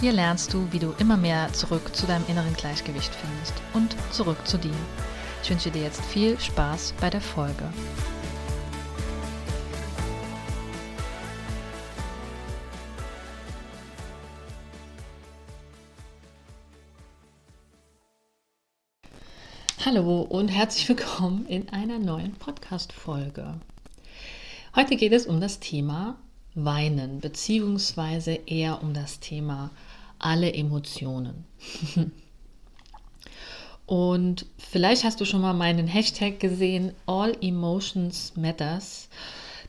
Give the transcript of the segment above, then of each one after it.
Hier lernst du, wie du immer mehr zurück zu deinem inneren Gleichgewicht findest und zurück zu dir. Ich wünsche dir jetzt viel Spaß bei der Folge. Hallo und herzlich willkommen in einer neuen Podcast-Folge. Heute geht es um das Thema Weinen, beziehungsweise eher um das Thema alle Emotionen. Und vielleicht hast du schon mal meinen Hashtag gesehen, All Emotions Matters.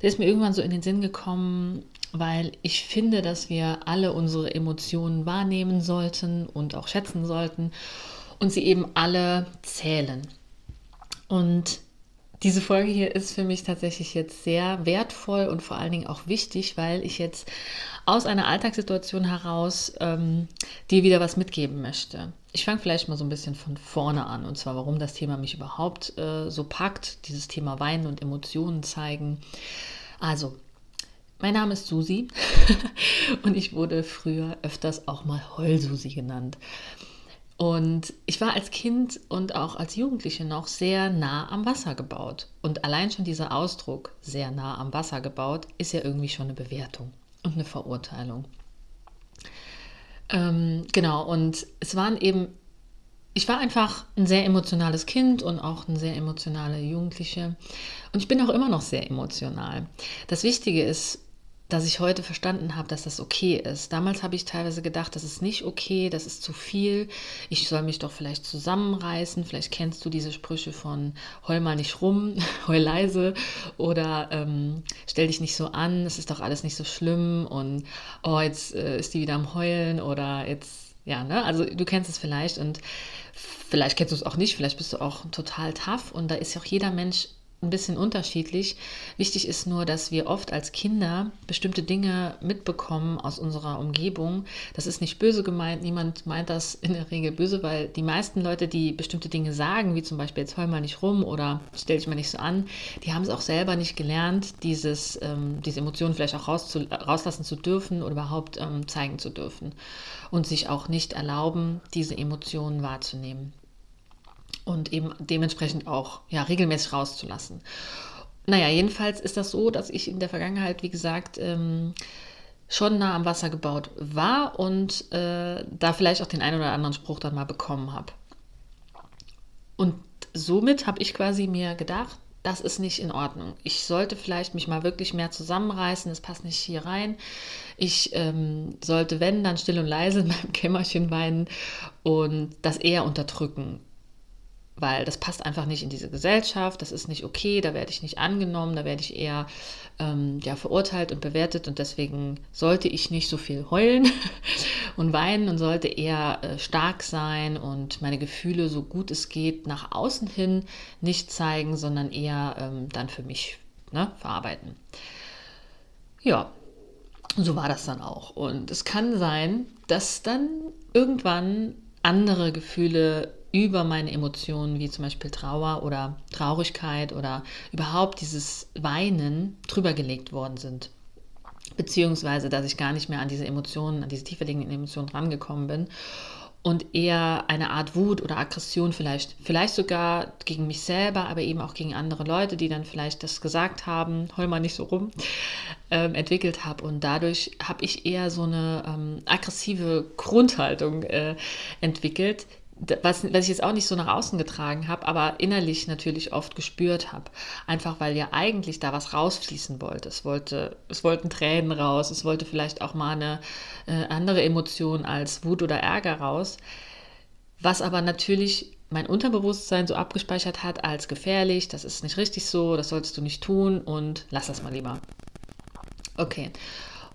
Der ist mir irgendwann so in den Sinn gekommen, weil ich finde, dass wir alle unsere Emotionen wahrnehmen sollten und auch schätzen sollten und sie eben alle zählen. Und diese Folge hier ist für mich tatsächlich jetzt sehr wertvoll und vor allen Dingen auch wichtig, weil ich jetzt aus einer Alltagssituation heraus ähm, dir wieder was mitgeben möchte. Ich fange vielleicht mal so ein bisschen von vorne an und zwar, warum das Thema mich überhaupt äh, so packt, dieses Thema Weinen und Emotionen zeigen. Also, mein Name ist Susi und ich wurde früher öfters auch mal Heulsusi genannt. Und ich war als Kind und auch als Jugendliche noch sehr nah am Wasser gebaut. Und allein schon dieser Ausdruck, sehr nah am Wasser gebaut, ist ja irgendwie schon eine Bewertung und eine Verurteilung. Ähm, genau, und es waren eben, ich war einfach ein sehr emotionales Kind und auch eine sehr emotionale Jugendliche. Und ich bin auch immer noch sehr emotional. Das Wichtige ist, dass ich heute verstanden habe, dass das okay ist. Damals habe ich teilweise gedacht, das ist nicht okay, das ist zu viel. Ich soll mich doch vielleicht zusammenreißen. Vielleicht kennst du diese Sprüche von heul mal nicht rum, heul leise oder ähm, stell dich nicht so an, es ist doch alles nicht so schlimm und oh, jetzt äh, ist die wieder am Heulen oder jetzt, ja, ne? Also du kennst es vielleicht und vielleicht kennst du es auch nicht, vielleicht bist du auch total tough und da ist ja auch jeder Mensch ein bisschen unterschiedlich. Wichtig ist nur, dass wir oft als Kinder bestimmte Dinge mitbekommen aus unserer Umgebung. Das ist nicht böse gemeint. Niemand meint das in der Regel böse, weil die meisten Leute, die bestimmte Dinge sagen, wie zum Beispiel jetzt heul mal nicht rum oder stell dich mal nicht so an, die haben es auch selber nicht gelernt, dieses, ähm, diese Emotionen vielleicht auch rauslassen zu dürfen oder überhaupt ähm, zeigen zu dürfen und sich auch nicht erlauben, diese Emotionen wahrzunehmen und eben dementsprechend auch ja, regelmäßig rauszulassen. Naja, jedenfalls ist das so, dass ich in der Vergangenheit, wie gesagt, ähm, schon nah am Wasser gebaut war und äh, da vielleicht auch den einen oder anderen Spruch dann mal bekommen habe. Und somit habe ich quasi mir gedacht, das ist nicht in Ordnung. Ich sollte vielleicht mich mal wirklich mehr zusammenreißen. Es passt nicht hier rein. Ich ähm, sollte, wenn, dann still und leise in meinem Kämmerchen weinen und das eher unterdrücken weil das passt einfach nicht in diese Gesellschaft, das ist nicht okay, da werde ich nicht angenommen, da werde ich eher ähm, ja, verurteilt und bewertet und deswegen sollte ich nicht so viel heulen und weinen und sollte eher äh, stark sein und meine Gefühle so gut es geht nach außen hin nicht zeigen, sondern eher ähm, dann für mich ne, verarbeiten. Ja, so war das dann auch. Und es kann sein, dass dann irgendwann andere Gefühle über meine Emotionen, wie zum Beispiel Trauer oder Traurigkeit oder überhaupt dieses Weinen drüber gelegt worden sind. Beziehungsweise, dass ich gar nicht mehr an diese Emotionen, an diese tiefer liegenden Emotionen rangekommen bin und eher eine Art Wut oder Aggression vielleicht, vielleicht sogar gegen mich selber, aber eben auch gegen andere Leute, die dann vielleicht das gesagt haben, heul mal nicht so rum, ähm, entwickelt habe. Und dadurch habe ich eher so eine ähm, aggressive Grundhaltung äh, entwickelt, was, was ich jetzt auch nicht so nach außen getragen habe, aber innerlich natürlich oft gespürt habe. Einfach weil ja eigentlich da was rausfließen wollte. Es, wollte, es wollten Tränen raus, es wollte vielleicht auch mal eine äh, andere Emotion als Wut oder Ärger raus. Was aber natürlich mein Unterbewusstsein so abgespeichert hat als gefährlich, das ist nicht richtig so, das solltest du nicht tun und lass das mal lieber. Okay.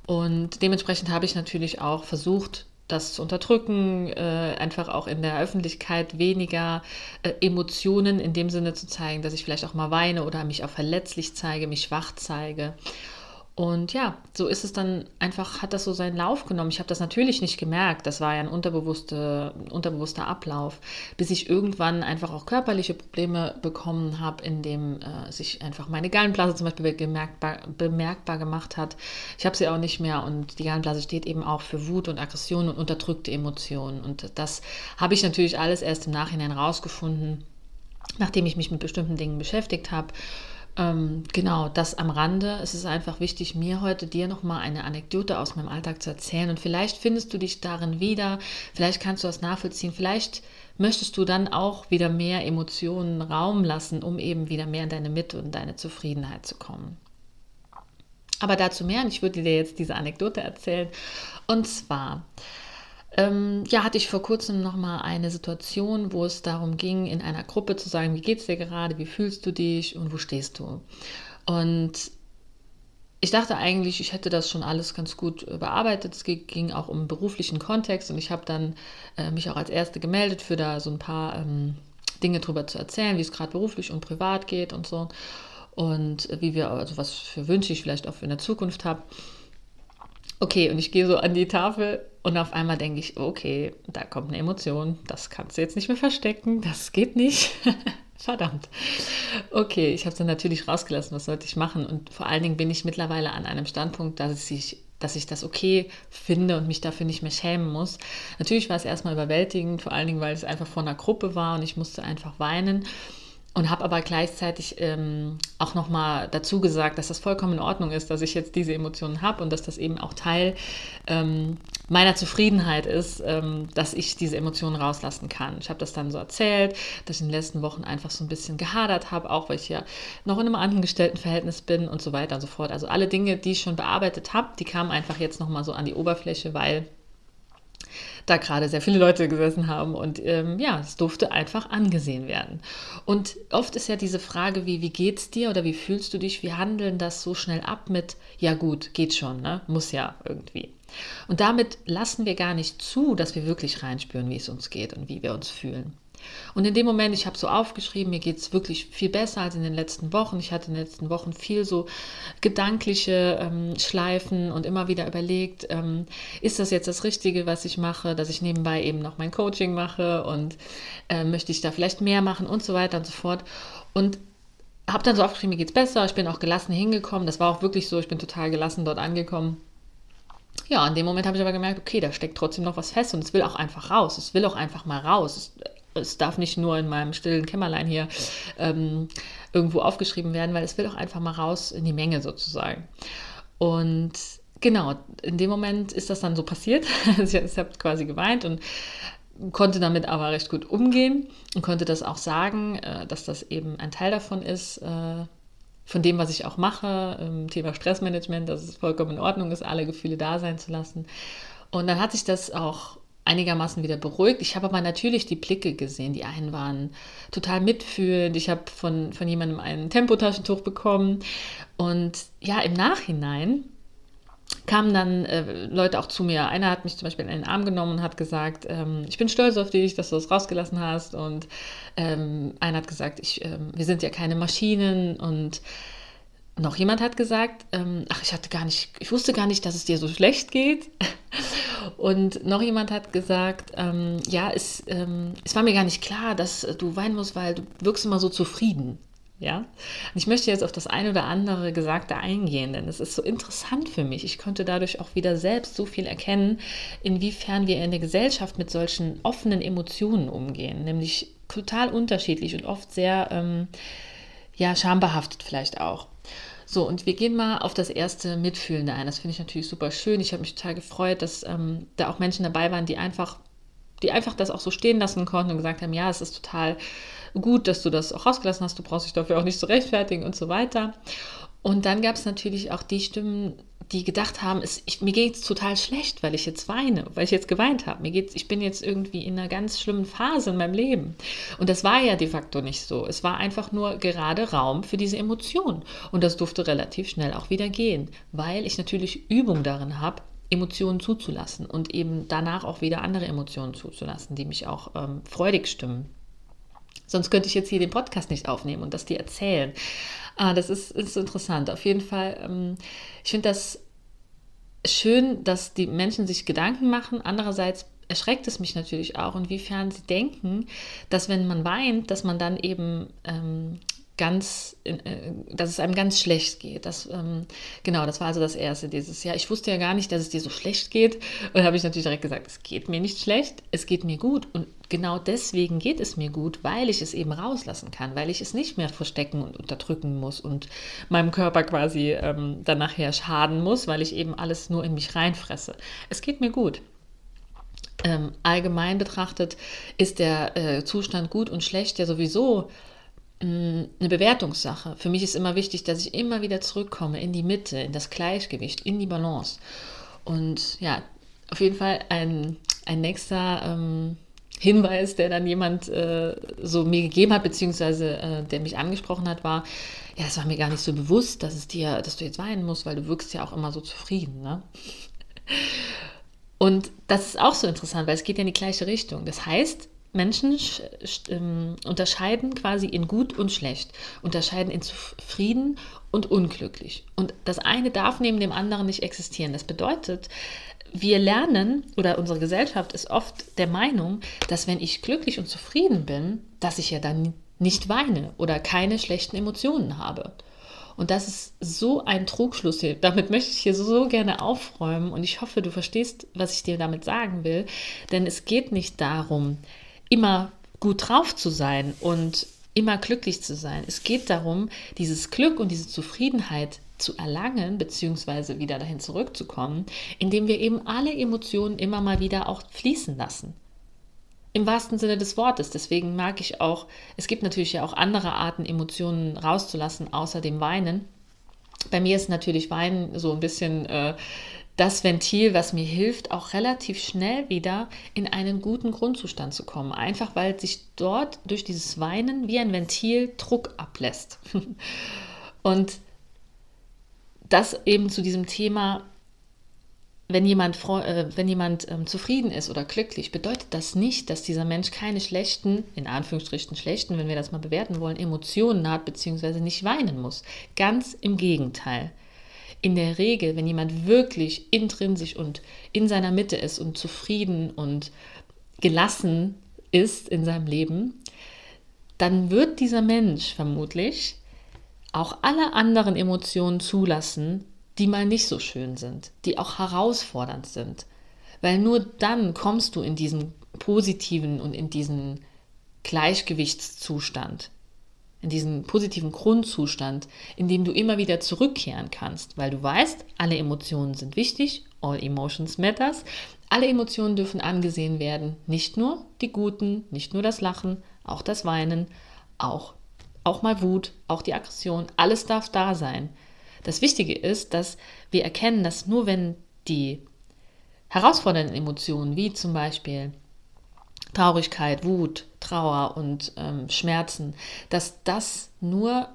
Und dementsprechend habe ich natürlich auch versucht, das zu unterdrücken, äh, einfach auch in der Öffentlichkeit weniger äh, Emotionen in dem Sinne zu zeigen, dass ich vielleicht auch mal weine oder mich auch verletzlich zeige, mich schwach zeige. Und ja, so ist es dann einfach, hat das so seinen Lauf genommen. Ich habe das natürlich nicht gemerkt. Das war ja ein unterbewusster, unterbewusster Ablauf, bis ich irgendwann einfach auch körperliche Probleme bekommen habe, indem äh, sich einfach meine Gallenblase zum Beispiel bemerkbar, bemerkbar gemacht hat. Ich habe sie auch nicht mehr und die Gallenblase steht eben auch für Wut und Aggression und unterdrückte Emotionen. Und das habe ich natürlich alles erst im Nachhinein rausgefunden, nachdem ich mich mit bestimmten Dingen beschäftigt habe. Ähm, genau, das am Rande. Es ist einfach wichtig, mir heute dir nochmal eine Anekdote aus meinem Alltag zu erzählen. Und vielleicht findest du dich darin wieder, vielleicht kannst du das nachvollziehen, vielleicht möchtest du dann auch wieder mehr Emotionen Raum lassen, um eben wieder mehr in deine Mitte und deine Zufriedenheit zu kommen. Aber dazu mehr, und ich würde dir jetzt diese Anekdote erzählen. Und zwar, ähm, ja, hatte ich vor kurzem nochmal eine Situation, wo es darum ging, in einer Gruppe zu sagen, wie geht es dir gerade, wie fühlst du dich und wo stehst du? Und ich dachte eigentlich, ich hätte das schon alles ganz gut bearbeitet. Es ging auch um beruflichen Kontext und ich habe dann äh, mich auch als Erste gemeldet, für da so ein paar ähm, Dinge drüber zu erzählen, wie es gerade beruflich und privat geht und so. Und wie wir, also was für Wünsche ich vielleicht auch in der Zukunft habe. Okay, und ich gehe so an die Tafel und auf einmal denke ich, okay, da kommt eine Emotion, das kannst du jetzt nicht mehr verstecken, das geht nicht. Verdammt. Okay, ich habe es dann natürlich rausgelassen, was sollte ich machen? Und vor allen Dingen bin ich mittlerweile an einem Standpunkt, dass ich, dass ich das okay finde und mich dafür nicht mehr schämen muss. Natürlich war es erstmal überwältigend, vor allen Dingen, weil es einfach vor einer Gruppe war und ich musste einfach weinen und habe aber gleichzeitig ähm, auch nochmal dazu gesagt, dass das vollkommen in Ordnung ist, dass ich jetzt diese Emotionen habe und dass das eben auch Teil ähm, meiner Zufriedenheit ist, ähm, dass ich diese Emotionen rauslassen kann. Ich habe das dann so erzählt, dass ich in den letzten Wochen einfach so ein bisschen gehadert habe, auch weil ich ja noch in einem Angestelltenverhältnis bin und so weiter und so fort. Also alle Dinge, die ich schon bearbeitet habe, die kamen einfach jetzt nochmal so an die Oberfläche, weil da gerade sehr viele Leute gesessen haben und ähm, ja, es durfte einfach angesehen werden. Und oft ist ja diese Frage, wie, wie geht's dir oder wie fühlst du dich? Wir handeln das so schnell ab mit, ja gut, geht schon, ne? muss ja irgendwie. Und damit lassen wir gar nicht zu, dass wir wirklich reinspüren, wie es uns geht und wie wir uns fühlen. Und in dem Moment, ich habe so aufgeschrieben, mir geht es wirklich viel besser als in den letzten Wochen. Ich hatte in den letzten Wochen viel so gedankliche ähm, Schleifen und immer wieder überlegt, ähm, ist das jetzt das Richtige, was ich mache, dass ich nebenbei eben noch mein Coaching mache und äh, möchte ich da vielleicht mehr machen und so weiter und so fort. Und habe dann so aufgeschrieben, mir geht es besser, ich bin auch gelassen hingekommen. Das war auch wirklich so, ich bin total gelassen dort angekommen. Ja, in dem Moment habe ich aber gemerkt, okay, da steckt trotzdem noch was fest und es will auch einfach raus. Es will auch einfach mal raus. Es, es darf nicht nur in meinem stillen Kämmerlein hier ähm, irgendwo aufgeschrieben werden, weil es will auch einfach mal raus in die Menge sozusagen. Und genau, in dem Moment ist das dann so passiert. Also ich habe quasi geweint und konnte damit aber recht gut umgehen und konnte das auch sagen, äh, dass das eben ein Teil davon ist, äh, von dem, was ich auch mache, im Thema Stressmanagement, dass es vollkommen in Ordnung ist, alle Gefühle da sein zu lassen. Und dann hat sich das auch einigermaßen wieder beruhigt. Ich habe aber natürlich die Blicke gesehen. Die einen waren total mitfühlend. Ich habe von, von jemandem ein Tempotaschentuch bekommen. Und ja, im Nachhinein kamen dann äh, Leute auch zu mir. Einer hat mich zum Beispiel in den Arm genommen und hat gesagt, ähm, ich bin stolz auf dich, dass du das rausgelassen hast. Und ähm, einer hat gesagt, ich, ähm, wir sind ja keine Maschinen. Und noch jemand hat gesagt, ähm, ach, ich hatte gar nicht, ich wusste gar nicht, dass es dir so schlecht geht. Und noch jemand hat gesagt, ähm, ja, es, ähm, es war mir gar nicht klar, dass du weinen musst, weil du wirkst immer so zufrieden. Ja, und ich möchte jetzt auf das eine oder andere Gesagte eingehen, denn es ist so interessant für mich. Ich konnte dadurch auch wieder selbst so viel erkennen, inwiefern wir in der Gesellschaft mit solchen offenen Emotionen umgehen, nämlich total unterschiedlich und oft sehr, ähm, ja, schambehaftet vielleicht auch. So, und wir gehen mal auf das erste Mitfühlende ein. Das finde ich natürlich super schön. Ich habe mich total gefreut, dass ähm, da auch Menschen dabei waren, die einfach, die einfach das auch so stehen lassen konnten und gesagt haben, ja, es ist total gut, dass du das auch rausgelassen hast, du brauchst dich dafür auch nicht zu rechtfertigen und so weiter. Und dann gab es natürlich auch die Stimmen, die gedacht haben, es, ich, mir geht es total schlecht, weil ich jetzt weine, weil ich jetzt geweint habe. Mir geht's, ich bin jetzt irgendwie in einer ganz schlimmen Phase in meinem Leben. Und das war ja de facto nicht so. Es war einfach nur gerade Raum für diese Emotion. Und das durfte relativ schnell auch wieder gehen, weil ich natürlich Übung darin habe, Emotionen zuzulassen und eben danach auch wieder andere Emotionen zuzulassen, die mich auch ähm, freudig stimmen. Sonst könnte ich jetzt hier den Podcast nicht aufnehmen und das dir erzählen. Ah, das ist, ist interessant. Auf jeden Fall, ähm, ich finde das schön, dass die Menschen sich Gedanken machen. Andererseits erschreckt es mich natürlich auch, inwiefern sie denken, dass wenn man weint, dass man dann eben ähm, ganz, äh, dass es einem ganz schlecht geht. Das, ähm, genau, das war also das erste dieses Jahr. Ich wusste ja gar nicht, dass es dir so schlecht geht. Und habe ich natürlich direkt gesagt, es geht mir nicht schlecht, es geht mir gut. Und genau deswegen geht es mir gut, weil ich es eben rauslassen kann, weil ich es nicht mehr verstecken und unterdrücken muss und meinem Körper quasi ähm, dann nachher schaden muss, weil ich eben alles nur in mich reinfresse. Es geht mir gut. Ähm, allgemein betrachtet ist der äh, Zustand gut und schlecht ja sowieso eine Bewertungssache. Für mich ist immer wichtig, dass ich immer wieder zurückkomme in die Mitte, in das Gleichgewicht, in die Balance. Und ja, auf jeden Fall ein, ein nächster ähm, Hinweis, der dann jemand äh, so mir gegeben hat, beziehungsweise äh, der mich angesprochen hat, war, ja, es war mir gar nicht so bewusst, dass es dir, dass du jetzt weinen musst, weil du wirkst ja auch immer so zufrieden. Ne? Und das ist auch so interessant, weil es geht ja in die gleiche Richtung. Das heißt, Menschen ähm, unterscheiden quasi in gut und schlecht, unterscheiden in zufrieden und unglücklich. Und das eine darf neben dem anderen nicht existieren. Das bedeutet, wir lernen oder unsere Gesellschaft ist oft der Meinung, dass wenn ich glücklich und zufrieden bin, dass ich ja dann nicht weine oder keine schlechten Emotionen habe. Und das ist so ein Trugschluss hier. Damit möchte ich hier so gerne aufräumen und ich hoffe, du verstehst, was ich dir damit sagen will. Denn es geht nicht darum, immer gut drauf zu sein und immer glücklich zu sein. Es geht darum, dieses Glück und diese Zufriedenheit zu erlangen, beziehungsweise wieder dahin zurückzukommen, indem wir eben alle Emotionen immer mal wieder auch fließen lassen. Im wahrsten Sinne des Wortes. Deswegen mag ich auch, es gibt natürlich ja auch andere Arten, Emotionen rauszulassen, außer dem Weinen. Bei mir ist natürlich Weinen so ein bisschen äh, das Ventil, was mir hilft, auch relativ schnell wieder in einen guten Grundzustand zu kommen. Einfach weil sich dort durch dieses Weinen wie ein Ventil Druck ablässt. Und das eben zu diesem Thema, wenn jemand, äh, wenn jemand ähm, zufrieden ist oder glücklich, bedeutet das nicht, dass dieser Mensch keine schlechten, in Anführungsstrichen schlechten, wenn wir das mal bewerten wollen, Emotionen hat, beziehungsweise nicht weinen muss. Ganz im Gegenteil. In der Regel, wenn jemand wirklich intrinsisch und in seiner Mitte ist und zufrieden und gelassen ist in seinem Leben, dann wird dieser Mensch vermutlich auch alle anderen Emotionen zulassen, die mal nicht so schön sind, die auch herausfordernd sind. Weil nur dann kommst du in diesen positiven und in diesen Gleichgewichtszustand, in diesen positiven Grundzustand, in dem du immer wieder zurückkehren kannst, weil du weißt, alle Emotionen sind wichtig, all emotions matters, alle Emotionen dürfen angesehen werden, nicht nur die guten, nicht nur das Lachen, auch das Weinen, auch auch mal Wut, auch die Aggression, alles darf da sein. Das Wichtige ist, dass wir erkennen, dass nur wenn die herausfordernden Emotionen, wie zum Beispiel Traurigkeit, Wut, Trauer und ähm, Schmerzen, dass das nur,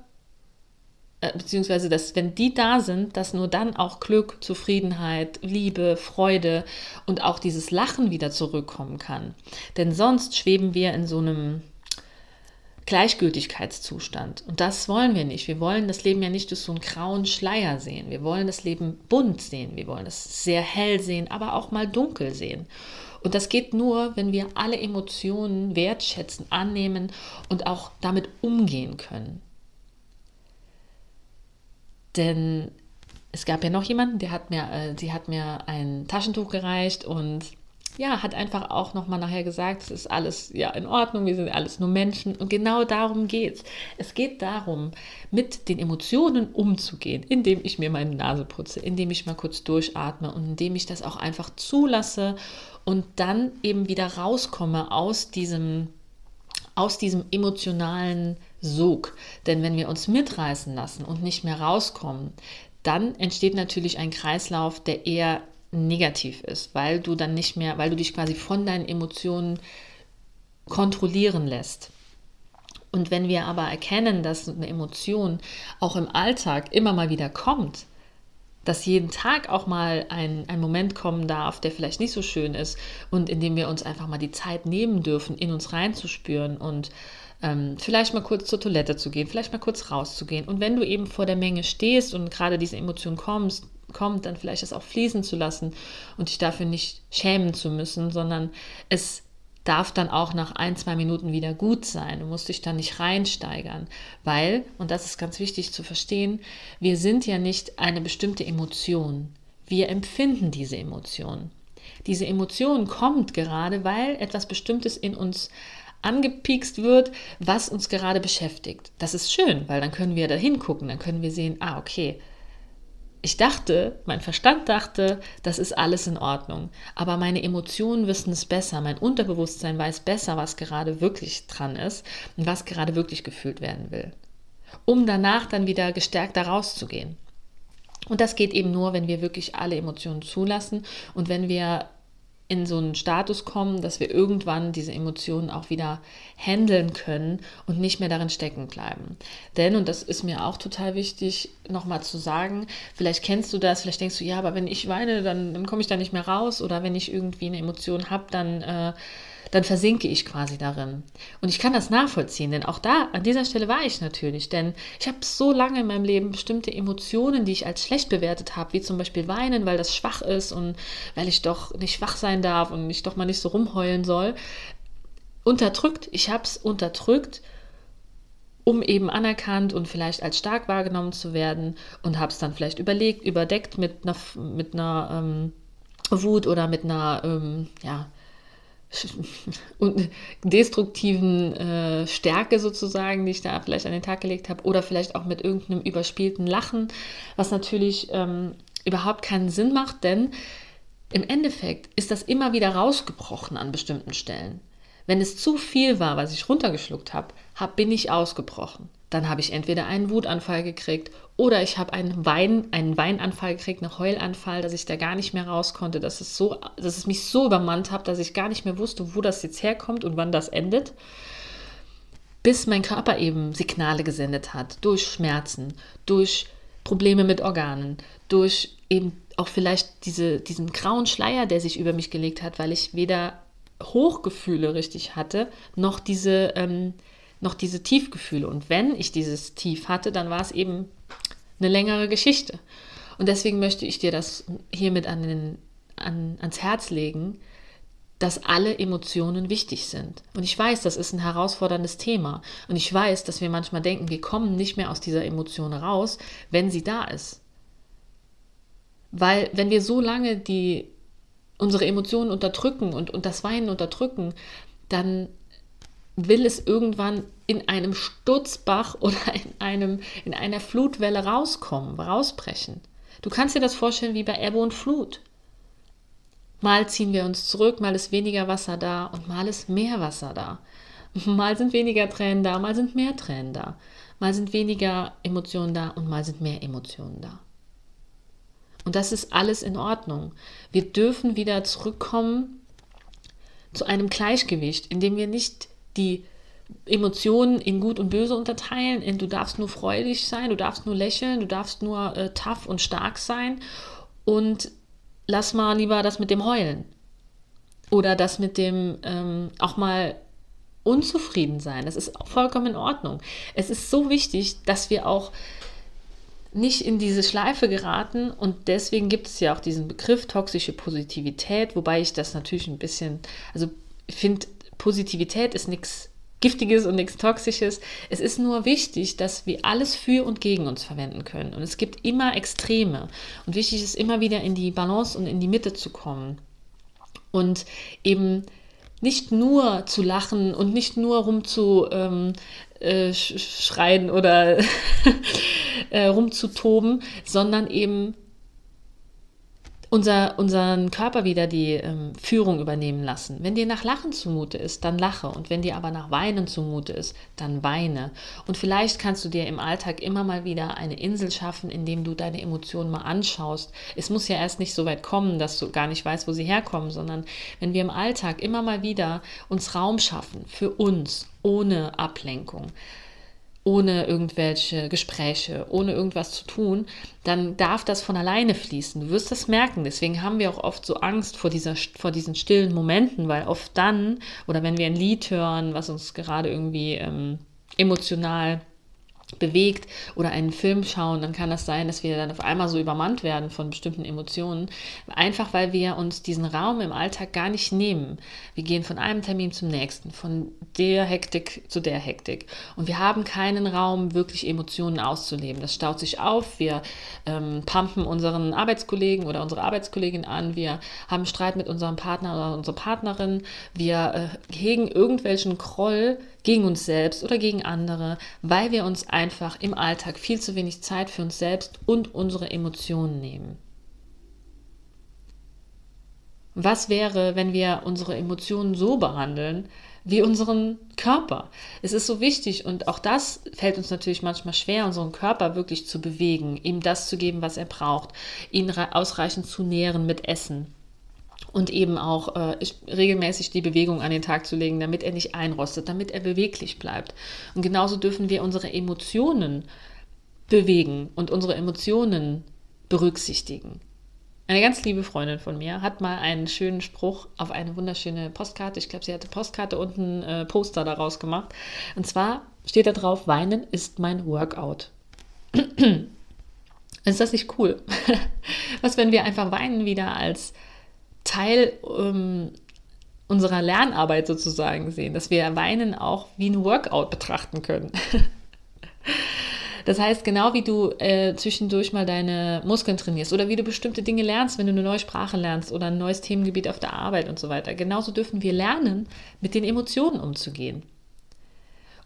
äh, beziehungsweise dass wenn die da sind, dass nur dann auch Glück, Zufriedenheit, Liebe, Freude und auch dieses Lachen wieder zurückkommen kann. Denn sonst schweben wir in so einem Gleichgültigkeitszustand. Und das wollen wir nicht. Wir wollen das Leben ja nicht durch so einen grauen Schleier sehen. Wir wollen das Leben bunt sehen. Wir wollen es sehr hell sehen, aber auch mal dunkel sehen. Und das geht nur, wenn wir alle Emotionen wertschätzen, annehmen und auch damit umgehen können. Denn es gab ja noch jemanden, der hat mir, äh, die hat mir ein Taschentuch gereicht und ja, hat einfach auch nochmal nachher gesagt, es ist alles ja in Ordnung, wir sind alles nur Menschen und genau darum geht es. Es geht darum, mit den Emotionen umzugehen, indem ich mir meine Nase putze, indem ich mal kurz durchatme und indem ich das auch einfach zulasse und dann eben wieder rauskomme aus diesem aus diesem emotionalen Sog. Denn wenn wir uns mitreißen lassen und nicht mehr rauskommen, dann entsteht natürlich ein Kreislauf, der eher negativ ist, weil du dann nicht mehr, weil du dich quasi von deinen Emotionen kontrollieren lässt. Und wenn wir aber erkennen, dass eine Emotion auch im Alltag immer mal wieder kommt, dass jeden Tag auch mal ein, ein Moment kommen darf, der vielleicht nicht so schön ist und in dem wir uns einfach mal die Zeit nehmen dürfen, in uns reinzuspüren und ähm, vielleicht mal kurz zur Toilette zu gehen, vielleicht mal kurz rauszugehen. Und wenn du eben vor der Menge stehst und gerade diese Emotion kommst, kommt, dann vielleicht es auch fließen zu lassen und dich dafür nicht schämen zu müssen, sondern es darf dann auch nach ein, zwei Minuten wieder gut sein. Du musst dich dann nicht reinsteigern, weil, und das ist ganz wichtig zu verstehen, wir sind ja nicht eine bestimmte Emotion. Wir empfinden diese Emotion. Diese Emotion kommt gerade, weil etwas Bestimmtes in uns angepiekst wird, was uns gerade beschäftigt. Das ist schön, weil dann können wir da hingucken, dann können wir sehen, ah, okay, ich dachte, mein Verstand dachte, das ist alles in Ordnung. Aber meine Emotionen wissen es besser. Mein Unterbewusstsein weiß besser, was gerade wirklich dran ist und was gerade wirklich gefühlt werden will. Um danach dann wieder gestärkter rauszugehen. Und das geht eben nur, wenn wir wirklich alle Emotionen zulassen und wenn wir in so einen Status kommen, dass wir irgendwann diese Emotionen auch wieder handeln können und nicht mehr darin stecken bleiben. Denn, und das ist mir auch total wichtig, nochmal zu sagen, vielleicht kennst du das, vielleicht denkst du, ja, aber wenn ich weine, dann, dann komme ich da nicht mehr raus oder wenn ich irgendwie eine Emotion habe, dann... Äh, dann versinke ich quasi darin. Und ich kann das nachvollziehen, denn auch da, an dieser Stelle war ich natürlich, denn ich habe so lange in meinem Leben bestimmte Emotionen, die ich als schlecht bewertet habe, wie zum Beispiel weinen, weil das schwach ist und weil ich doch nicht schwach sein darf und ich doch mal nicht so rumheulen soll, unterdrückt. Ich habe es unterdrückt um eben anerkannt und vielleicht als stark wahrgenommen zu werden und habe es dann vielleicht überlegt, überdeckt mit einer, mit einer ähm, Wut oder mit einer, ähm, ja, und destruktiven äh, Stärke sozusagen, die ich da vielleicht an den Tag gelegt habe, oder vielleicht auch mit irgendeinem überspielten Lachen, was natürlich ähm, überhaupt keinen Sinn macht, denn im Endeffekt ist das immer wieder rausgebrochen an bestimmten Stellen. Wenn es zu viel war, was ich runtergeschluckt habe, hab, bin ich ausgebrochen. Dann habe ich entweder einen Wutanfall gekriegt oder ich habe einen, Wein, einen Weinanfall gekriegt, einen Heulanfall, dass ich da gar nicht mehr raus konnte, dass es, so, dass es mich so übermannt hat, dass ich gar nicht mehr wusste, wo das jetzt herkommt und wann das endet. Bis mein Körper eben Signale gesendet hat, durch Schmerzen, durch Probleme mit Organen, durch eben auch vielleicht diese, diesen grauen Schleier, der sich über mich gelegt hat, weil ich weder Hochgefühle richtig hatte, noch diese ähm, noch diese Tiefgefühle. Und wenn ich dieses Tief hatte, dann war es eben eine längere Geschichte. Und deswegen möchte ich dir das hiermit an den, an, ans Herz legen, dass alle Emotionen wichtig sind. Und ich weiß, das ist ein herausforderndes Thema. Und ich weiß, dass wir manchmal denken, wir kommen nicht mehr aus dieser Emotion raus, wenn sie da ist. Weil wenn wir so lange die, unsere Emotionen unterdrücken und, und das Weinen unterdrücken, dann will es irgendwann in einem Sturzbach oder in, einem, in einer Flutwelle rauskommen, rausbrechen. Du kannst dir das vorstellen wie bei Ebbe und Flut. Mal ziehen wir uns zurück, mal ist weniger Wasser da und mal ist mehr Wasser da. Mal sind weniger Tränen da, mal sind mehr Tränen da. Mal sind weniger Emotionen da und mal sind mehr Emotionen da. Und das ist alles in Ordnung. Wir dürfen wieder zurückkommen zu einem Gleichgewicht, in dem wir nicht die Emotionen in Gut und Böse unterteilen. In du darfst nur freudig sein, du darfst nur lächeln, du darfst nur äh, tough und stark sein. Und lass mal lieber das mit dem Heulen. Oder das mit dem ähm, auch mal unzufrieden sein. Das ist vollkommen in Ordnung. Es ist so wichtig, dass wir auch nicht in diese Schleife geraten und deswegen gibt es ja auch diesen Begriff toxische Positivität, wobei ich das natürlich ein bisschen, also finde, Positivität ist nichts Giftiges und nichts Toxisches. Es ist nur wichtig, dass wir alles für und gegen uns verwenden können. Und es gibt immer Extreme. Und wichtig ist immer wieder in die Balance und in die Mitte zu kommen. Und eben nicht nur zu lachen und nicht nur rumzuschreien ähm, äh, oder äh, rumzutoben, sondern eben unser, unseren Körper wieder die ähm, Führung übernehmen lassen. Wenn dir nach Lachen zumute ist, dann lache. Und wenn dir aber nach Weinen zumute ist, dann weine. Und vielleicht kannst du dir im Alltag immer mal wieder eine Insel schaffen, indem du deine Emotionen mal anschaust. Es muss ja erst nicht so weit kommen, dass du gar nicht weißt, wo sie herkommen, sondern wenn wir im Alltag immer mal wieder uns Raum schaffen für uns, ohne Ablenkung, ohne irgendwelche Gespräche, ohne irgendwas zu tun, dann darf das von alleine fließen. Du wirst das merken. Deswegen haben wir auch oft so Angst vor, dieser, vor diesen stillen Momenten, weil oft dann, oder wenn wir ein Lied hören, was uns gerade irgendwie ähm, emotional bewegt oder einen Film schauen, dann kann das sein, dass wir dann auf einmal so übermannt werden von bestimmten Emotionen, einfach weil wir uns diesen Raum im Alltag gar nicht nehmen. Wir gehen von einem Termin zum nächsten, von der Hektik zu der Hektik und wir haben keinen Raum, wirklich Emotionen auszuleben. Das staut sich auf, wir ähm, pumpen unseren Arbeitskollegen oder unsere Arbeitskollegin an, wir haben Streit mit unserem Partner oder unserer Partnerin, wir äh, hegen irgendwelchen Kroll gegen uns selbst oder gegen andere, weil wir uns einfach im Alltag viel zu wenig Zeit für uns selbst und unsere Emotionen nehmen. Was wäre, wenn wir unsere Emotionen so behandeln wie unseren Körper? Es ist so wichtig und auch das fällt uns natürlich manchmal schwer, unseren Körper wirklich zu bewegen, ihm das zu geben, was er braucht, ihn ausreichend zu nähren mit Essen und eben auch äh, regelmäßig die Bewegung an den Tag zu legen, damit er nicht einrostet, damit er beweglich bleibt. Und genauso dürfen wir unsere Emotionen bewegen und unsere Emotionen berücksichtigen. Eine ganz liebe Freundin von mir hat mal einen schönen Spruch auf eine wunderschöne Postkarte. Ich glaube, sie hatte Postkarte und ein äh, Poster daraus gemacht. Und zwar steht da drauf: Weinen ist mein Workout. ist das nicht cool? Was, wenn wir einfach weinen wieder als Teil ähm, unserer Lernarbeit sozusagen sehen, dass wir Weinen auch wie ein Workout betrachten können. Das heißt, genau wie du äh, zwischendurch mal deine Muskeln trainierst oder wie du bestimmte Dinge lernst, wenn du eine neue Sprache lernst oder ein neues Themengebiet auf der Arbeit und so weiter, genauso dürfen wir lernen, mit den Emotionen umzugehen.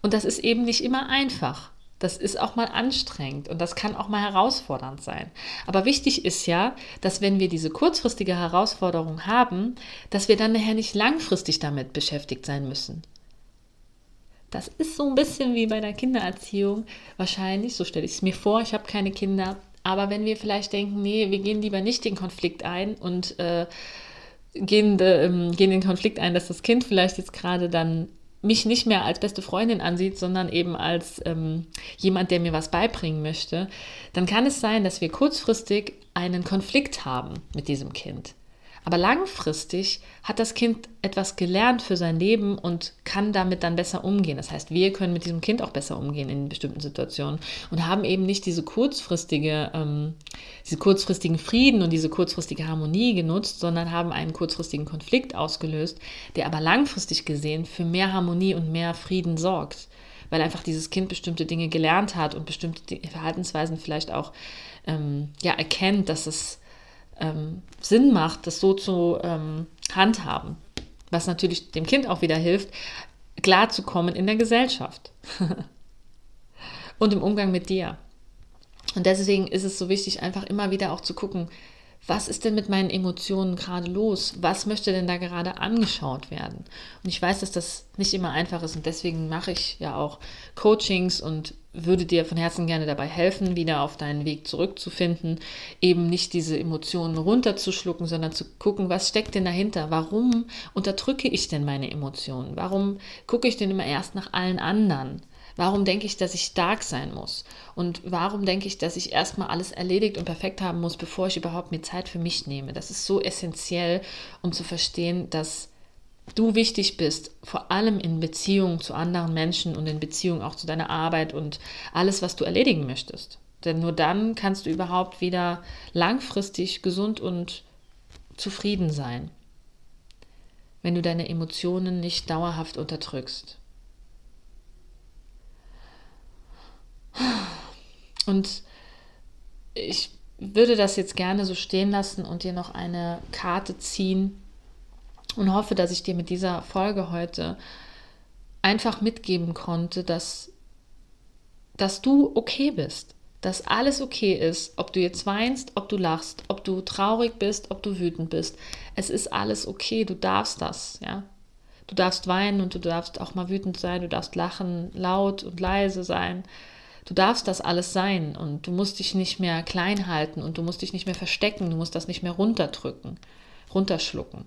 Und das ist eben nicht immer einfach. Das ist auch mal anstrengend und das kann auch mal herausfordernd sein. Aber wichtig ist ja, dass wenn wir diese kurzfristige Herausforderung haben, dass wir dann nachher nicht langfristig damit beschäftigt sein müssen. Das ist so ein bisschen wie bei der Kindererziehung wahrscheinlich, so stelle ich es mir vor, ich habe keine Kinder, aber wenn wir vielleicht denken, nee, wir gehen lieber nicht den Konflikt ein und äh, gehen, äh, gehen den Konflikt ein, dass das Kind vielleicht jetzt gerade dann mich nicht mehr als beste Freundin ansieht, sondern eben als ähm, jemand, der mir was beibringen möchte, dann kann es sein, dass wir kurzfristig einen Konflikt haben mit diesem Kind. Aber langfristig hat das Kind etwas gelernt für sein Leben und kann damit dann besser umgehen. Das heißt, wir können mit diesem Kind auch besser umgehen in bestimmten Situationen und haben eben nicht diese kurzfristige, ähm, diese kurzfristigen Frieden und diese kurzfristige Harmonie genutzt, sondern haben einen kurzfristigen Konflikt ausgelöst, der aber langfristig gesehen für mehr Harmonie und mehr Frieden sorgt weil einfach dieses Kind bestimmte Dinge gelernt hat und bestimmte Verhaltensweisen vielleicht auch ähm, ja, erkennt, dass es ähm, Sinn macht, das so zu ähm, handhaben. Was natürlich dem Kind auch wieder hilft, klarzukommen in der Gesellschaft und im Umgang mit dir. Und deswegen ist es so wichtig, einfach immer wieder auch zu gucken, was ist denn mit meinen Emotionen gerade los? Was möchte denn da gerade angeschaut werden? Und ich weiß, dass das nicht immer einfach ist und deswegen mache ich ja auch Coachings und würde dir von Herzen gerne dabei helfen, wieder auf deinen Weg zurückzufinden, eben nicht diese Emotionen runterzuschlucken, sondern zu gucken, was steckt denn dahinter? Warum unterdrücke ich denn meine Emotionen? Warum gucke ich denn immer erst nach allen anderen? Warum denke ich, dass ich stark sein muss? Und warum denke ich, dass ich erstmal alles erledigt und perfekt haben muss, bevor ich überhaupt mir Zeit für mich nehme? Das ist so essentiell, um zu verstehen, dass du wichtig bist, vor allem in Beziehung zu anderen Menschen und in Beziehung auch zu deiner Arbeit und alles, was du erledigen möchtest. Denn nur dann kannst du überhaupt wieder langfristig gesund und zufrieden sein, wenn du deine Emotionen nicht dauerhaft unterdrückst. Und ich würde das jetzt gerne so stehen lassen und dir noch eine Karte ziehen und hoffe, dass ich dir mit dieser Folge heute einfach mitgeben konnte, dass, dass du okay bist, dass alles okay ist, ob du jetzt weinst, ob du lachst, ob du traurig bist, ob du wütend bist. Es ist alles okay, du darfst das, ja. Du darfst weinen und du darfst auch mal wütend sein, du darfst lachen, laut und leise sein. Du darfst das alles sein und du musst dich nicht mehr klein halten und du musst dich nicht mehr verstecken, du musst das nicht mehr runterdrücken, runterschlucken.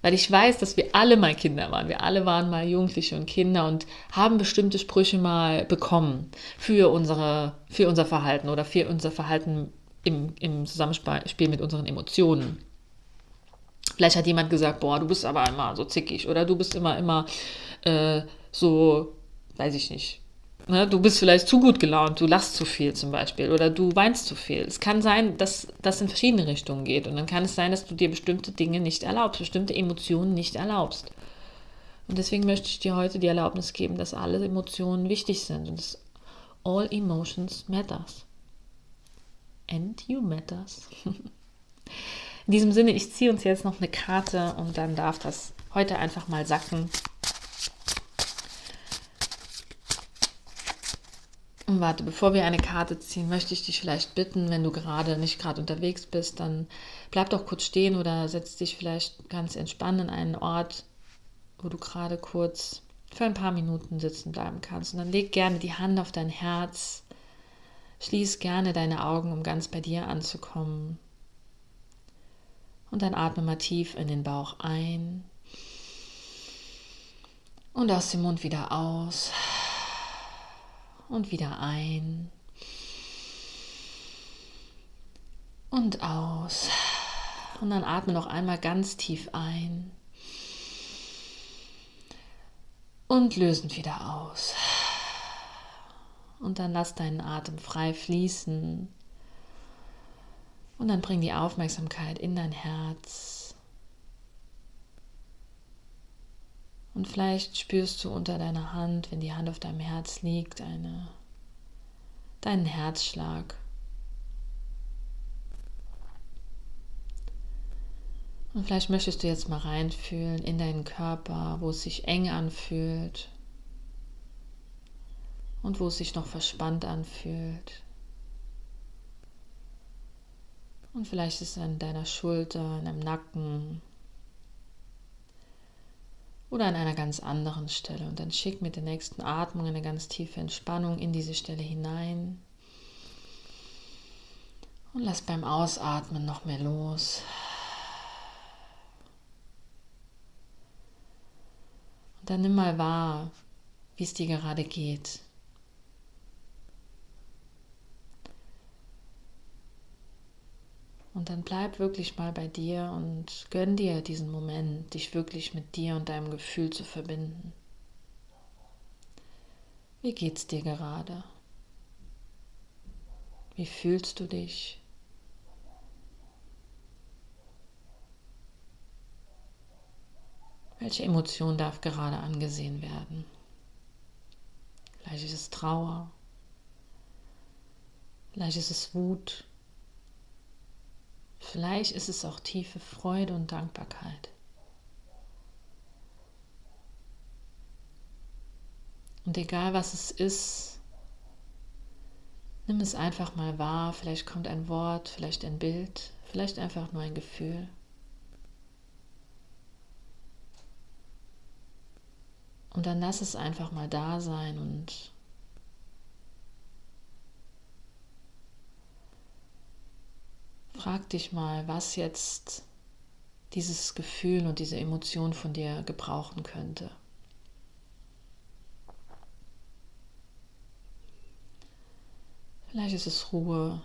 Weil ich weiß, dass wir alle mal Kinder waren. Wir alle waren mal Jugendliche und Kinder und haben bestimmte Sprüche mal bekommen für, unsere, für unser Verhalten oder für unser Verhalten im, im Zusammenspiel mit unseren Emotionen. Vielleicht hat jemand gesagt, boah, du bist aber immer so zickig oder du bist immer, immer äh, so, weiß ich nicht, Ne, du bist vielleicht zu gut gelaunt, du lachst zu viel zum Beispiel oder du weinst zu viel. Es kann sein, dass das in verschiedene Richtungen geht und dann kann es sein, dass du dir bestimmte Dinge nicht erlaubst, bestimmte Emotionen nicht erlaubst. Und deswegen möchte ich dir heute die Erlaubnis geben, dass alle Emotionen wichtig sind und dass all emotions matters. And you matters. In diesem Sinne, ich ziehe uns jetzt noch eine Karte und dann darf das heute einfach mal sacken. Und warte, bevor wir eine Karte ziehen, möchte ich dich vielleicht bitten, wenn du gerade nicht gerade unterwegs bist, dann bleib doch kurz stehen oder setz dich vielleicht ganz entspannt in einen Ort, wo du gerade kurz für ein paar Minuten sitzen bleiben kannst. Und dann leg gerne die Hand auf dein Herz, schließ gerne deine Augen, um ganz bei dir anzukommen. Und dann atme mal tief in den Bauch ein und aus dem Mund wieder aus und wieder ein und aus. Und dann atme noch einmal ganz tief ein und lösen wieder aus. Und dann lass deinen Atem frei fließen. Und dann bring die Aufmerksamkeit in dein Herz. Und vielleicht spürst du unter deiner Hand, wenn die Hand auf deinem Herz liegt, eine, deinen Herzschlag. Und vielleicht möchtest du jetzt mal reinfühlen in deinen Körper, wo es sich eng anfühlt und wo es sich noch verspannt anfühlt. Und vielleicht ist es an deiner Schulter, in deinem Nacken, oder an einer ganz anderen Stelle. Und dann schick mit der nächsten Atmung eine ganz tiefe Entspannung in diese Stelle hinein. Und lass beim Ausatmen noch mehr los. Und dann nimm mal wahr, wie es dir gerade geht. Und dann bleib wirklich mal bei dir und gönn dir diesen Moment, dich wirklich mit dir und deinem Gefühl zu verbinden. Wie geht's dir gerade? Wie fühlst du dich? Welche Emotion darf gerade angesehen werden? Vielleicht ist es Trauer, vielleicht ist es Wut, Vielleicht ist es auch tiefe Freude und Dankbarkeit. Und egal was es ist, nimm es einfach mal wahr. Vielleicht kommt ein Wort, vielleicht ein Bild, vielleicht einfach nur ein Gefühl. Und dann lass es einfach mal da sein und frag dich mal, was jetzt dieses Gefühl und diese Emotion von dir gebrauchen könnte. Vielleicht ist es Ruhe,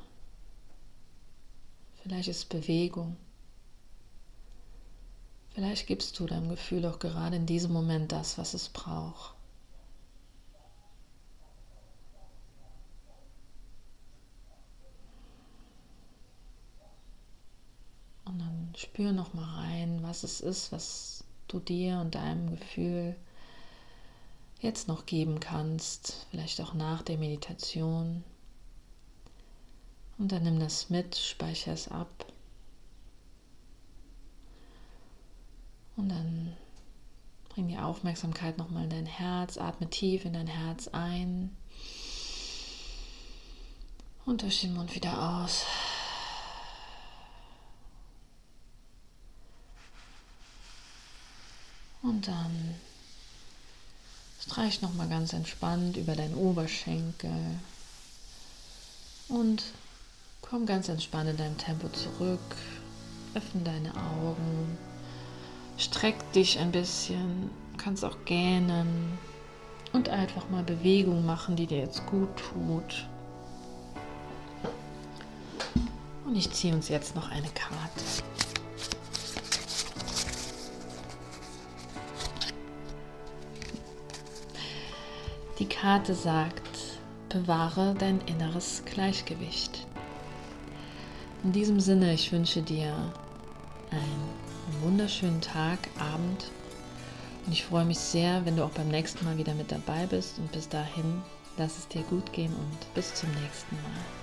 vielleicht ist es Bewegung, vielleicht gibst du deinem Gefühl auch gerade in diesem Moment das, was es braucht. Spür noch mal rein, was es ist, was du dir und deinem Gefühl jetzt noch geben kannst, vielleicht auch nach der Meditation. Und dann nimm das mit, speicher es ab. Und dann bring die Aufmerksamkeit nochmal in dein Herz, atme tief in dein Herz ein und durch den Mund wieder aus. Und dann streich nochmal ganz entspannt über deinen Oberschenkel und komm ganz entspannt in deinem Tempo zurück. Öffne deine Augen Streck dich ein bisschen, kannst auch gähnen und einfach mal Bewegung machen, die dir jetzt gut tut. Und ich ziehe uns jetzt noch eine Karte. Die Karte sagt, bewahre dein inneres Gleichgewicht. In diesem Sinne, ich wünsche dir einen wunderschönen Tag, Abend und ich freue mich sehr, wenn du auch beim nächsten Mal wieder mit dabei bist und bis dahin, lass es dir gut gehen und bis zum nächsten Mal.